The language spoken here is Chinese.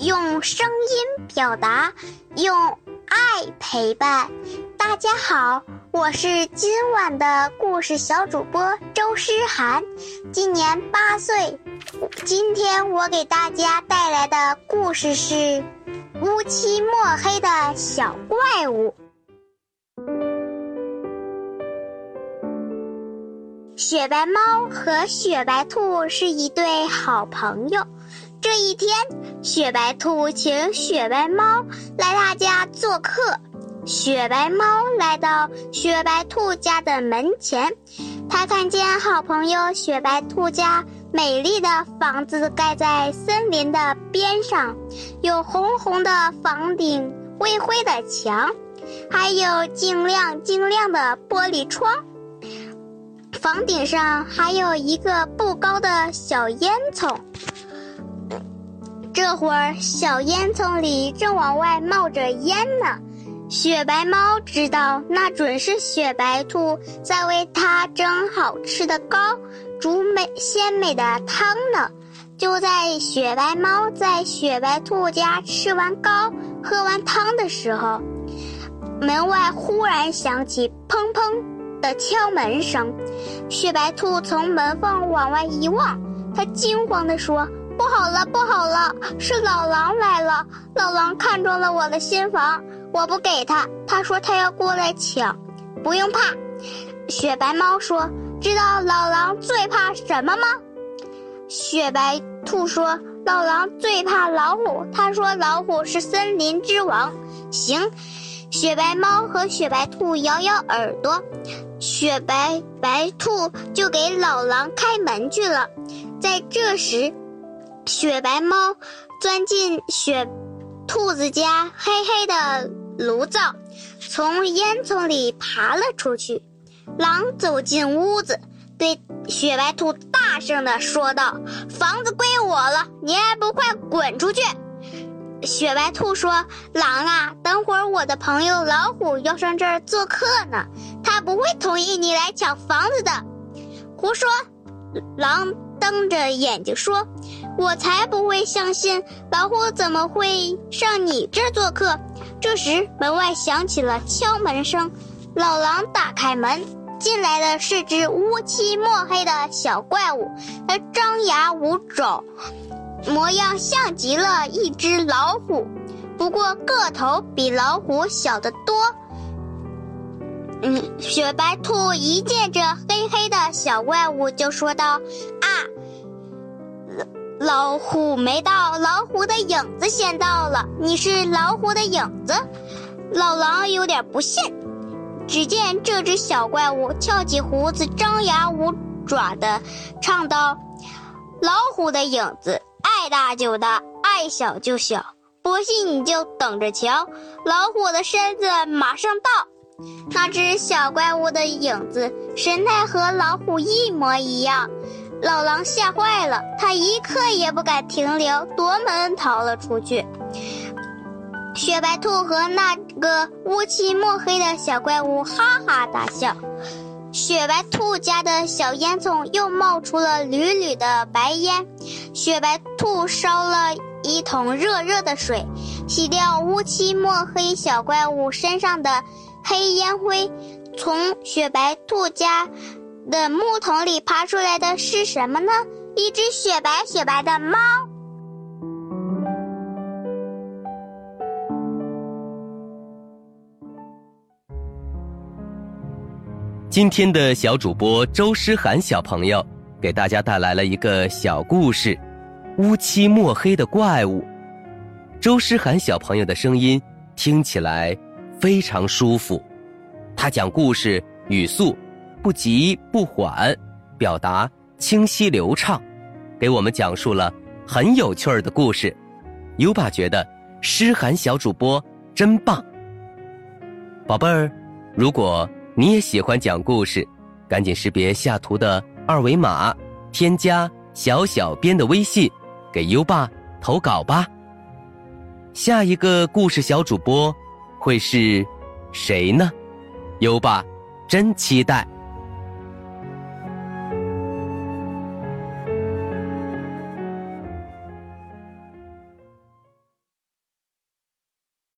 用声音表达，用爱陪伴。大家好，我是今晚的故事小主播周诗涵，今年八岁。今天我给大家带来的故事是《乌漆墨黑的小怪物》。雪白猫和雪白兔是一对好朋友。这一天，雪白兔请雪白猫来他家做客。雪白猫来到雪白兔家的门前，他看见好朋友雪白兔家美丽的房子盖在森林的边上，有红红的房顶、灰灰的墙，还有晶亮晶亮的玻璃窗。房顶上还有一个不高的小烟囱。这会儿，小烟囱里正往外冒着烟呢。雪白猫知道，那准是雪白兔在为它蒸好吃的糕，煮美鲜美的汤呢。就在雪白猫在雪白兔家吃完糕、喝完汤的时候，门外忽然响起砰砰的敲门声。雪白兔从门缝往外一望，它惊慌地说。不好了，不好了，是老狼来了！老狼看中了我的新房，我不给他，他说他要过来抢。不用怕，雪白猫说：“知道老狼最怕什么吗？”雪白兔说：“老狼最怕老虎，他说老虎是森林之王。”行，雪白猫和雪白兔摇摇耳朵，雪白白兔就给老狼开门去了。在这时。雪白猫钻进雪兔子家黑黑的炉灶，从烟囱里爬了出去。狼走进屋子，对雪白兔大声地说道：“房子归我了，你还不快滚出去！”雪白兔说：“狼啊，等会儿我的朋友老虎要上这儿做客呢，他不会同意你来抢房子的。”胡说！狼瞪着眼睛说。我才不会相信老虎怎么会上你这儿做客。这时，门外响起了敲门声。老狼打开门，进来的是只乌漆墨黑的小怪物。它张牙舞爪，模样像极了一只老虎，不过个头比老虎小得多。嗯，雪白兔一见这黑黑的小怪物，就说道：“！”老虎没到，老虎的影子先到了。你是老虎的影子，老狼有点不信。只见这只小怪物翘起胡子，张牙舞爪的唱道：“老虎的影子，爱大就大，爱小就小。不信你就等着瞧，老虎的身子马上到。”那只小怪物的影子神态和老虎一模一样。老狼吓坏了，他一刻也不敢停留，夺门逃了出去。雪白兔和那个乌漆墨黑的小怪物哈哈大笑。雪白兔家的小烟囱又冒出了缕缕的白烟。雪白兔烧了一桶热热的水，洗掉乌漆墨黑小怪物身上的黑烟灰。从雪白兔家。的木桶里爬出来的是什么呢？一只雪白雪白的猫。今天的小主播周诗涵小朋友给大家带来了一个小故事：乌漆墨黑的怪物。周诗涵小朋友的声音听起来非常舒服，他讲故事语速。不急不缓，表达清晰流畅，给我们讲述了很有趣儿的故事。优爸觉得诗涵小主播真棒。宝贝儿，如果你也喜欢讲故事，赶紧识别下图的二维码，添加小小编的微信，给优爸投稿吧。下一个故事小主播会是谁呢？优爸真期待。